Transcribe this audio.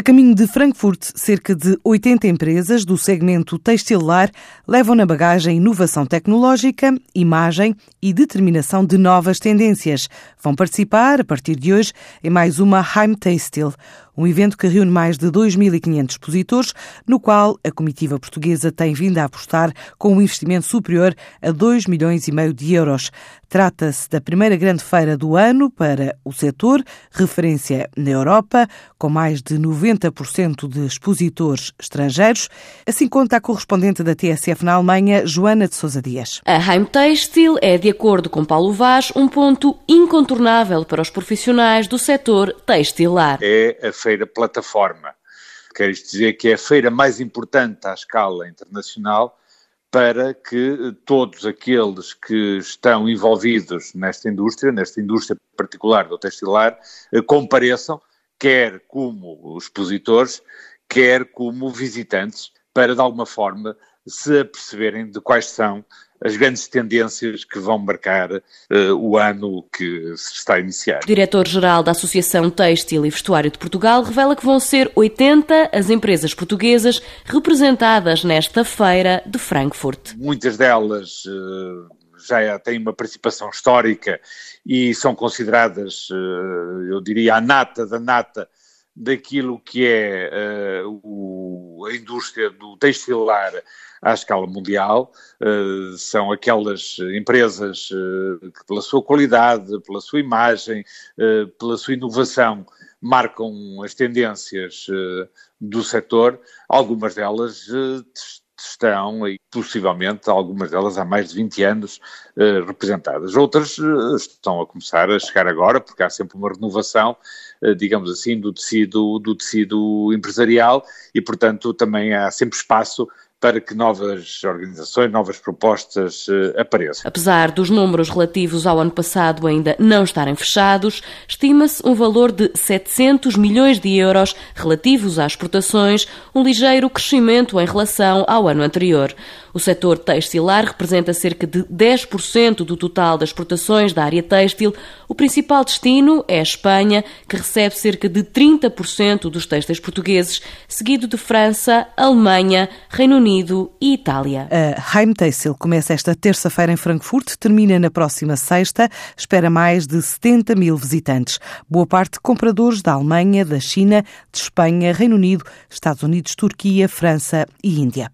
A caminho de Frankfurt, cerca de 80 empresas do segmento textilar levam na bagagem inovação tecnológica, imagem e determinação de novas tendências. Vão participar, a partir de hoje, em mais uma Heimtextil, um evento que reúne mais de 2.500 expositores, no qual a comitiva portuguesa tem vindo a apostar com um investimento superior a 2 milhões e meio de euros. Trata-se da primeira grande feira do ano para o setor, referência na Europa, com mais de 90% de expositores estrangeiros. Assim conta a correspondente da TSF na Alemanha, Joana de Sousa Dias. A Heimtextil é, de acordo com Paulo Vaz, um ponto incontornável para os profissionais do setor textilar. É a feira plataforma. Quer dizer que é a feira mais importante à escala internacional para que todos aqueles que estão envolvidos nesta indústria, nesta indústria particular do textilar, eh, compareçam, quer como expositores, quer como visitantes, para de alguma forma se aperceberem de quais são as grandes tendências que vão marcar uh, o ano que se está a iniciar. O diretor-geral da Associação Têxtil e Vestuário de Portugal revela que vão ser 80 as empresas portuguesas representadas nesta feira de Frankfurt. Muitas delas uh, já têm uma participação histórica e são consideradas, uh, eu diria, a nata da nata daquilo que é o, a indústria do textilar à escala mundial. Uh, são aquelas empresas uh, que, pela sua qualidade, pela sua imagem, uh, pela sua inovação, marcam as tendências do setor. Algumas delas estão, e possivelmente algumas delas há mais de 20 anos, representadas. Outras estão a começar a chegar agora, porque há sempre uma renovação digamos assim, do tecido, do tecido empresarial e, portanto, também há sempre espaço para que novas organizações, novas propostas uh, apareçam. Apesar dos números relativos ao ano passado ainda não estarem fechados, estima-se um valor de 700 milhões de euros relativos às exportações, um ligeiro crescimento em relação ao ano anterior. O setor textilar representa cerca de 10% do total das exportações da área têxtil. O principal destino é a Espanha, que recebe cerca de 30% dos têxteis portugueses, seguido de França, Alemanha, Reino Unido e Itália. A Heimtextil começa esta terça-feira em Frankfurt, termina na próxima sexta, espera mais de 70 mil visitantes. Boa parte compradores da Alemanha, da China, de Espanha, Reino Unido, Estados Unidos, Turquia, França e Índia.